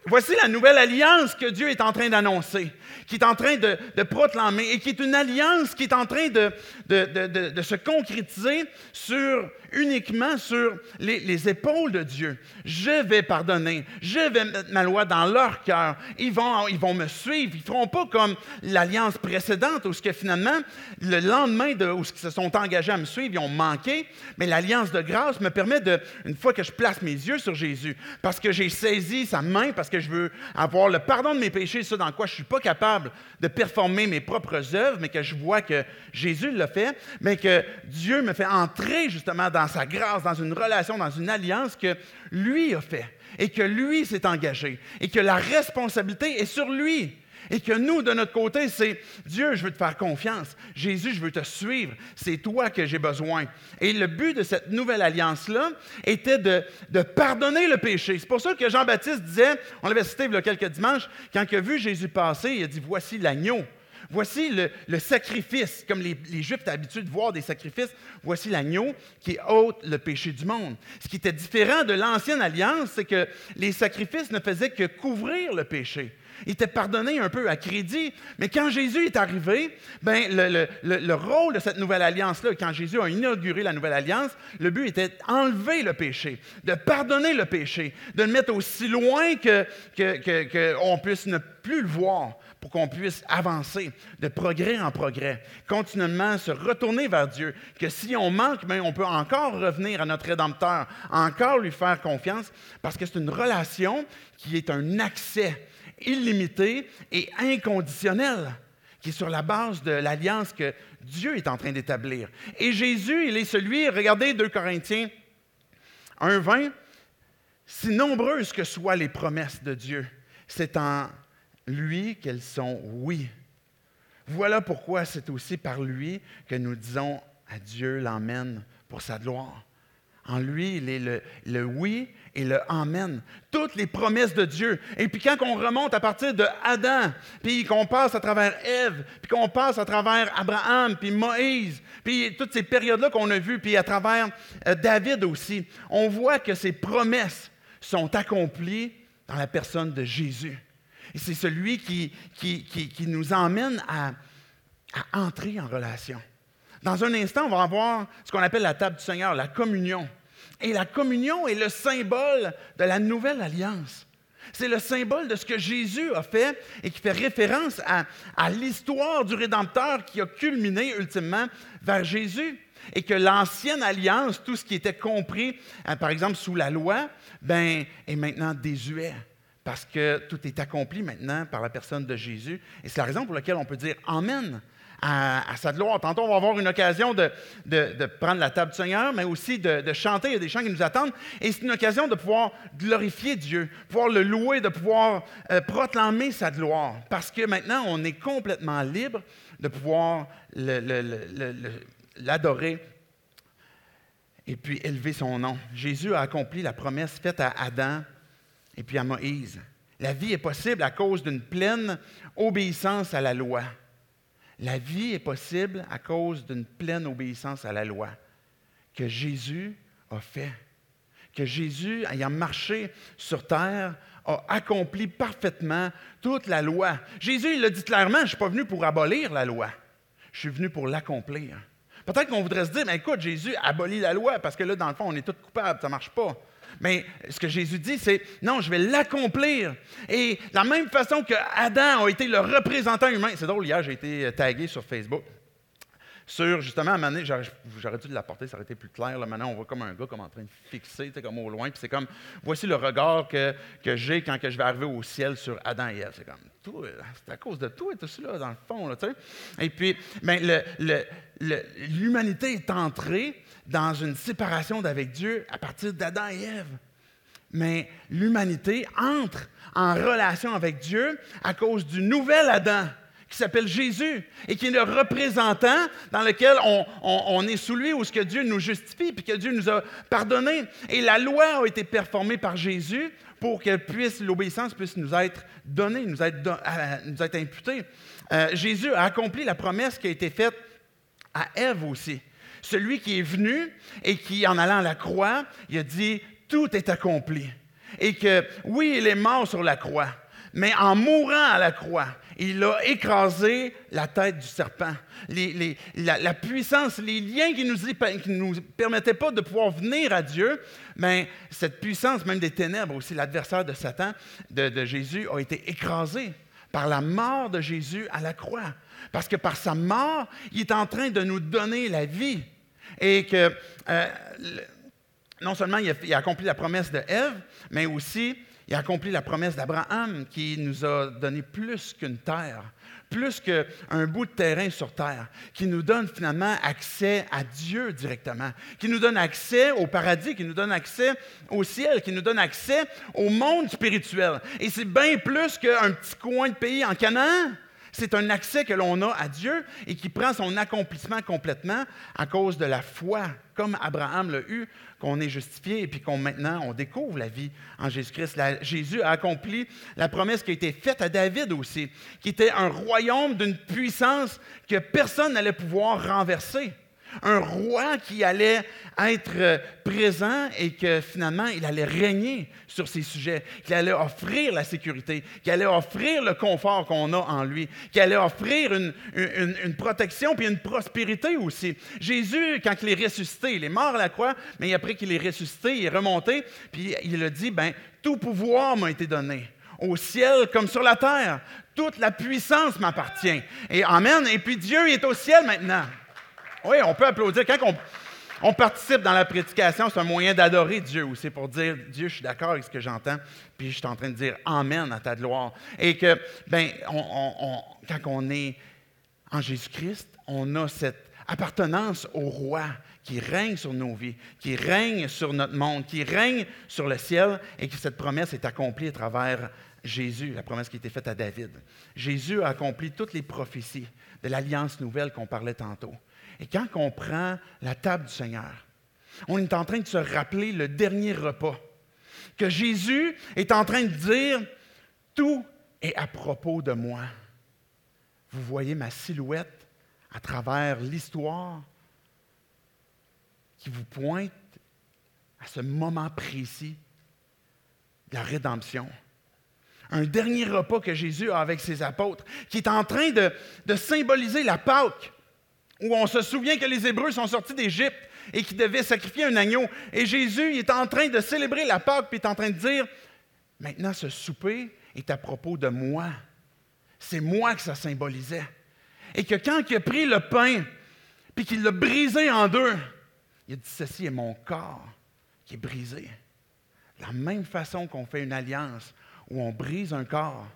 Voici la nouvelle alliance que Dieu est en train d'annoncer, qui est en train de, proclamer et qui est une alliance qui est en train de, se concrétiser sur uniquement sur les, épaules de Dieu. Je vais pardonner, je vais mettre ma loi dans leur cœur. Ils vont, ils vont me suivre. Ils ne feront pas comme l'alliance précédente où ce que finalement, le lendemain de, où ils se sont engagés à me suivre, ils ont manqué. Mais l'alliance de grâce me permet de, une fois que je place mes yeux sur Jésus, parce que j'ai saisi sa main, parce que je veux avoir le pardon de mes péchés, ça dans quoi je ne suis pas capable de performer mes propres œuvres, mais que je vois que Jésus l'a fait, mais que Dieu me fait entrer justement dans sa grâce, dans une relation, dans une alliance que lui a fait et que lui s'est engagé et que la responsabilité est sur lui. Et que nous, de notre côté, c'est Dieu, je veux te faire confiance. Jésus, je veux te suivre. C'est toi que j'ai besoin. Et le but de cette nouvelle alliance-là était de, pardonner le péché. C'est pour ça que Jean-Baptiste disait, on l'avait cité il y a quelques dimanches, quand il a vu Jésus passer, il a dit, voici l'agneau. Voici le, sacrifice, comme les, les Juifs étaient habitués de voir des sacrifices, voici l'agneau qui ôte le péché du monde. Ce qui était différent de l'ancienne alliance, c'est que les sacrifices ne faisaient que couvrir le péché. Il était pardonné un peu à crédit. Mais quand Jésus est arrivé, ben, le, rôle de cette nouvelle alliance-là, quand Jésus a inauguré la nouvelle alliance, le but était d'enlever le péché, de pardonner le péché, de le mettre aussi loin qu'on que, puisse ne plus le voir pour qu'on puisse avancer de progrès en progrès, continuellement se retourner vers Dieu, que si on manque, ben, on peut encore revenir à notre Rédempteur, encore lui faire confiance, parce que c'est une relation qui est un accès illimité et inconditionnel, qui est sur la base de l'alliance que Dieu est en train d'établir. Et Jésus, il est celui, regardez 2 Corinthiens 1.20, si nombreuses que soient les promesses de Dieu, c'est en lui qu'elles sont oui. Voilà pourquoi c'est aussi par lui que nous disons à Dieu l'emmène pour sa gloire. En lui, il est le, oui et le Amen. Toutes les promesses de Dieu. Et puis quand on remonte à partir de Adam, puis qu'on passe à travers Ève, puis qu'on passe à travers Abraham, puis Moïse, puis toutes ces périodes-là qu'on a vues, puis à travers euh, David aussi, on voit que ces promesses sont accomplies dans la personne de Jésus. Et c'est celui qui, qui, nous emmène à entrer en relation. Dans un instant, on va avoir ce qu'on appelle la table du Seigneur, la communion. Et la communion est le symbole de la nouvelle alliance. C'est le symbole de ce que Jésus a fait et qui fait référence à, l'histoire du Rédempteur qui a culminé ultimement vers Jésus. Et que l'ancienne alliance, tout ce qui était compris, hein, par exemple sous la loi, ben, est maintenant désuet. Parce que tout est accompli maintenant par la personne de Jésus. Et c'est la raison pour laquelle on peut dire Amen à, sa gloire. Tantôt, on va avoir une occasion de, prendre la table du Seigneur, mais aussi de, chanter. Il y a des chants qui nous attendent. Et c'est une occasion de pouvoir glorifier Dieu, pouvoir le louer, de pouvoir euh, proclamer sa gloire. Parce que maintenant, on est complètement libre de pouvoir l'adorer et puis élever son nom. Jésus a accompli la promesse faite à Adam et puis à Moïse. La vie est possible à cause d'une pleine obéissance à la loi. La vie est possible à cause d'une pleine obéissance à la loi que Jésus a fait. Que Jésus, ayant marché sur terre, a accompli parfaitement toute la loi. Jésus, il l'a dit clairement, je ne suis pas venu pour abolir la loi, je suis venu pour l'accomplir. Peut-être qu'on voudrait se dire, mais écoute, Jésus abolit la loi parce que là, dans le fond, on est tous coupables, ça ne marche pas. Mais ce que Jésus dit, c'est non, je vais l'accomplir. Et de la même façon que Adam a été le représentant humain, c'est drôle, hier j'ai été tagué sur Facebook sur justement, à un moment j'aurais dû l'apporter, ça aurait été plus clair. Là, maintenant, on voit comme un gars comme en train de fixer, comme au loin. Puis c'est comme, voici le regard que, que j'ai quand que je vais arriver au ciel sur Adam et Ève. C'est comme, c'est à cause de toi, tout cela, dans le fond. Là, et puis, ben, l'humanité est entrée dans une séparation d'avec Dieu à partir d'Adam et Ève. Mais l'humanité entre en relation avec Dieu à cause du nouvel Adam qui s'appelle Jésus et qui est le représentant dans lequel on, est sous lui, où ce que Dieu nous justifie, puis que Dieu nous a pardonné. Et la loi a été performée par Jésus pour que puisse, l'obéissance puisse nous être donnée, nous être, nous être imputée. Euh, Jésus a accompli la promesse qui a été faite à Ève aussi. Celui qui est venu et qui, en allant à la croix, il a dit, tout est accompli. Et que, oui, il est mort sur la croix, mais en mourant à la croix, il a écrasé la tête du serpent. la, puissance, les liens qui ne nous, permettaient pas de pouvoir venir à Dieu, mais cette puissance, même des ténèbres aussi, l'adversaire de Satan, de, Jésus, a été écrasé par la mort de Jésus à la croix. Parce que par sa mort, il est en train de nous donner la vie. Et que euh, non seulement il a, il a accompli la promesse de Ève, mais aussi il a accompli la promesse d'Abraham qui nous a donné plus qu'une terre, plus qu'un bout de terrain sur terre, qui nous donne finalement accès à Dieu directement, qui nous donne accès au paradis, qui nous donne accès au ciel, qui nous donne accès au monde spirituel. Et c'est bien plus qu'un petit coin de pays en Canaan. C'est un accès que l'on a à Dieu et qui prend son accomplissement complètement à cause de la foi, comme Abraham l'a eu, qu'on est justifié et puis qu'on maintenant on découvre la vie en Jésus-Christ. Jésus a accompli la promesse qui a été faite à David aussi, qui était un royaume d'une puissance que personne n'allait pouvoir renverser un roi qui allait être présent et que finalement il allait régner sur ces sujets, qui allait offrir la sécurité, qui allait offrir le confort qu'on a en lui, qui allait offrir une, protection puis une prospérité aussi. Jésus, quand il est ressuscité, il est mort à la croix, mais après qu'il est ressuscité, il est remonté, puis il a dit, ben tout pouvoir m'a été donné au ciel comme sur la terre. Toute la puissance m'appartient. Et Amen. Et puis Dieu est au ciel maintenant. Oui, on peut applaudir. Quand on, participe dans la prédication, c'est un moyen d'adorer Dieu aussi, pour dire Dieu, je suis d'accord avec ce que j'entends, puis je suis en train de dire Amen à ta gloire. Et que, ben, quand on est en Jésus-Christ, on a cette appartenance au roi qui règne sur nos vies, qui règne sur notre monde, qui règne sur le ciel, et que cette promesse est accomplie à travers Jésus, la promesse qui a été faite à David. Jésus a accompli toutes les prophéties de l'alliance nouvelle qu'on parlait tantôt. Et quand on prend la table du Seigneur, on est en train de se rappeler le dernier repas, que Jésus est en train de dire, tout est à propos de moi. Vous voyez ma silhouette à travers l'histoire qui vous pointe à ce moment précis de la rédemption. Un dernier repas que Jésus a avec ses apôtres, qui est en train de, de symboliser la Pâque où on se souvient que les Hébreux sont sortis d'Égypte et qu'ils devaient sacrifier un agneau. Et Jésus il est en train de célébrer la Pâque, puis est en train de dire, maintenant ce souper est à propos de moi. C'est moi que ça symbolisait. Et que quand il a pris le pain, puis qu'il l'a brisé en deux, il a dit, ceci est mon corps qui est brisé. La même façon qu'on fait une alliance où on brise un corps,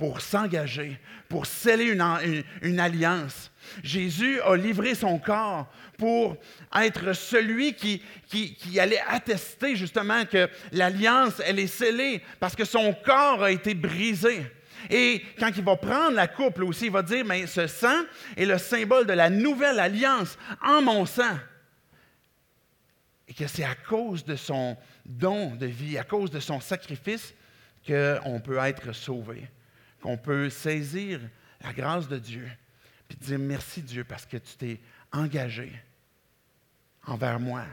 pour s'engager, pour sceller une, alliance. Jésus a livré son corps pour être celui qui, allait attester justement que l'alliance, elle est scellée parce que son corps a été brisé. Et quand il va prendre la coupe, aussi, il va dire, mais ce sang est le symbole de la nouvelle alliance en mon sang. Et que c'est à cause de son don de vie, à cause de son sacrifice, qu'on peut être sauvé qu'on peut saisir la grâce de Dieu, puis dire merci Dieu parce que tu t'es engagé envers moi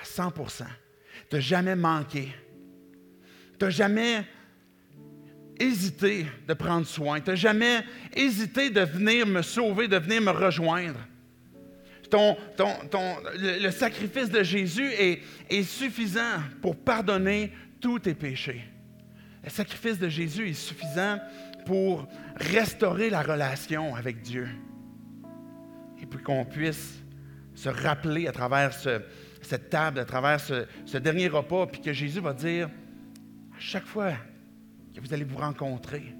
à 100% Tu n'as jamais manqué. Tu n'as jamais hésité de prendre soin. Tu n'as jamais hésité de venir me sauver, de venir me rejoindre. Le, sacrifice de Jésus est suffisant pour pardonner tous tes péchés. Le sacrifice de Jésus est suffisant pour restaurer la relation avec Dieu. Et puis qu'on puisse se rappeler à travers cette table, à travers ce, dernier repas, puis que Jésus va dire, à chaque fois que vous allez vous rencontrer,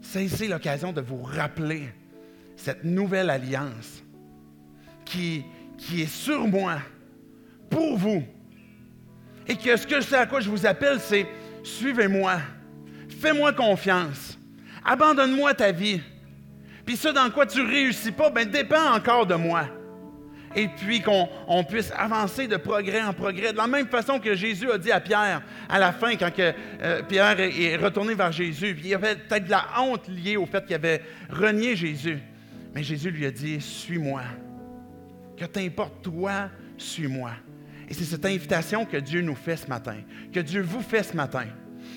saisissez l'occasion de vous rappeler cette nouvelle alliance qui, qui est sur moi, pour vous. Et que ce que je sais à quoi je vous appelle, c'est suivez-moi. Fais-moi confiance. Abandonne-moi ta vie. Puis ça dans quoi tu réussis pas, ben dépend encore de moi. Et puis qu'on puisse avancer de progrès en progrès. De la même façon que Jésus a dit à Pierre à la fin, quand euh, Pierre est retourné vers Jésus, il y avait peut-être de la honte liée au fait qu'il avait renié Jésus. Mais Jésus lui a dit, suis-moi. Que t'importe toi, suis-moi. Et c'est cette invitation que Dieu nous fait ce matin, que Dieu vous fait ce matin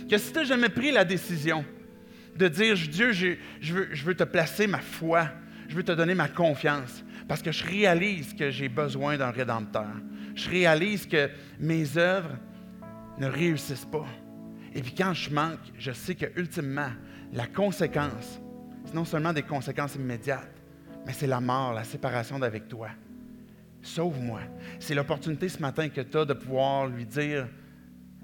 que si tu n'as jamais pris la décision de dire, Dieu, je, veux, te placer ma foi, je veux te donner ma confiance, parce que je réalise que j'ai besoin d'un rédempteur. Je réalise que mes œuvres ne réussissent pas. Et puis quand je manque, je sais que ultimement, la conséquence, c'est non seulement des conséquences immédiates, mais c'est la mort, la séparation d'avec toi. sauve-moi. C'est l'opportunité ce matin que tu as de pouvoir lui dire,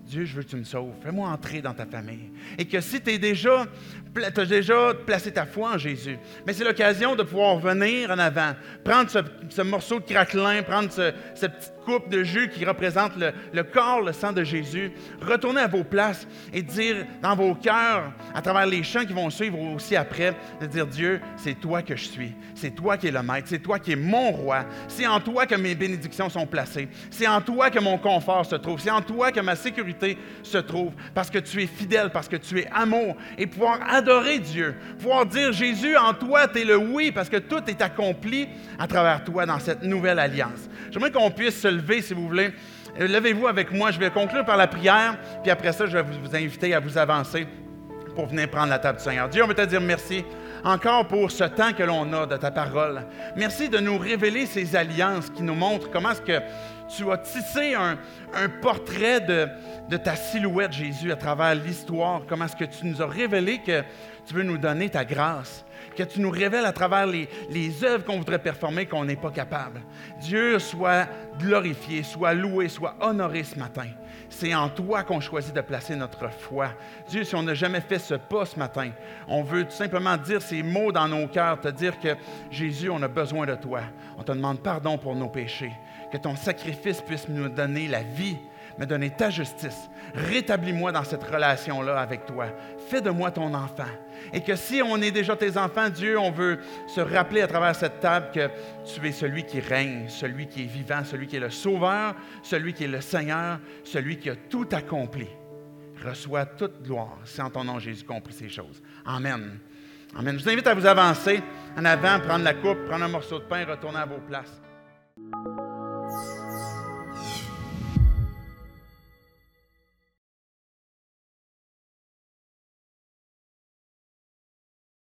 Dieu, je veux que tu me sauves. Fais-moi entrer dans ta famille. Et que si tu déjà, as déjà placé ta foi en Jésus, mais c'est l'occasion de pouvoir venir en avant, prendre ce, morceau de craquelin, prendre ce, cette coupe de jus qui représente le, corps, le sang de Jésus, retourner à vos places et dire dans vos cœurs, à travers les chants qui vont suivre aussi après, de dire Dieu, c'est toi que je suis, c'est toi qui es le maître, c'est toi qui es mon roi, c'est en toi que mes bénédictions sont placées, c'est en toi que mon confort se trouve, c'est en toi que ma sécurité se trouve, parce que tu es fidèle, parce que tu es amour, et pouvoir adorer Dieu, pouvoir dire Jésus, en toi, tu es le oui, parce que tout est accompli à travers toi dans cette nouvelle alliance. J'aimerais qu'on puisse se si vous voulez. Euh, levez-vous avec moi. Je vais conclure par la prière, puis après ça, je vais vous inviter à vous avancer pour venir prendre la table du Seigneur. Dieu, on veut te dire merci encore pour ce temps que l'on a de ta parole. Merci de nous révéler ces alliances qui nous montrent comment est-ce que tu as tissé un, portrait de, de, ta silhouette, Jésus, à travers l'histoire. Comment est-ce que tu nous as révélé que tu veux nous donner ta grâce que tu nous révèles à travers les, les œuvres qu'on voudrait performer qu'on n'est pas capable. Dieu soit glorifié, soit loué, soit honoré ce matin. C'est en toi qu'on choisit de placer notre foi. Dieu, si on n'a jamais fait ce pas ce matin, on veut tout simplement dire ces mots dans nos cœurs, te dire que Jésus, on a besoin de toi. On te demande pardon pour nos péchés. Que ton sacrifice puisse nous donner la vie me donner ta justice. Rétablis-moi dans cette relation-là avec toi. Fais de moi ton enfant. Et que si on est déjà tes enfants, Dieu, on veut se rappeler à travers cette table que tu es celui qui règne, celui qui est vivant, celui qui est le sauveur, celui qui est le Seigneur, celui qui a tout accompli. Reçois toute gloire. C'est en ton nom, Jésus, compris ces choses. Amen. Amen. Je vous invite à vous avancer en avant, prendre la coupe, prendre un morceau de pain, retourner à vos places.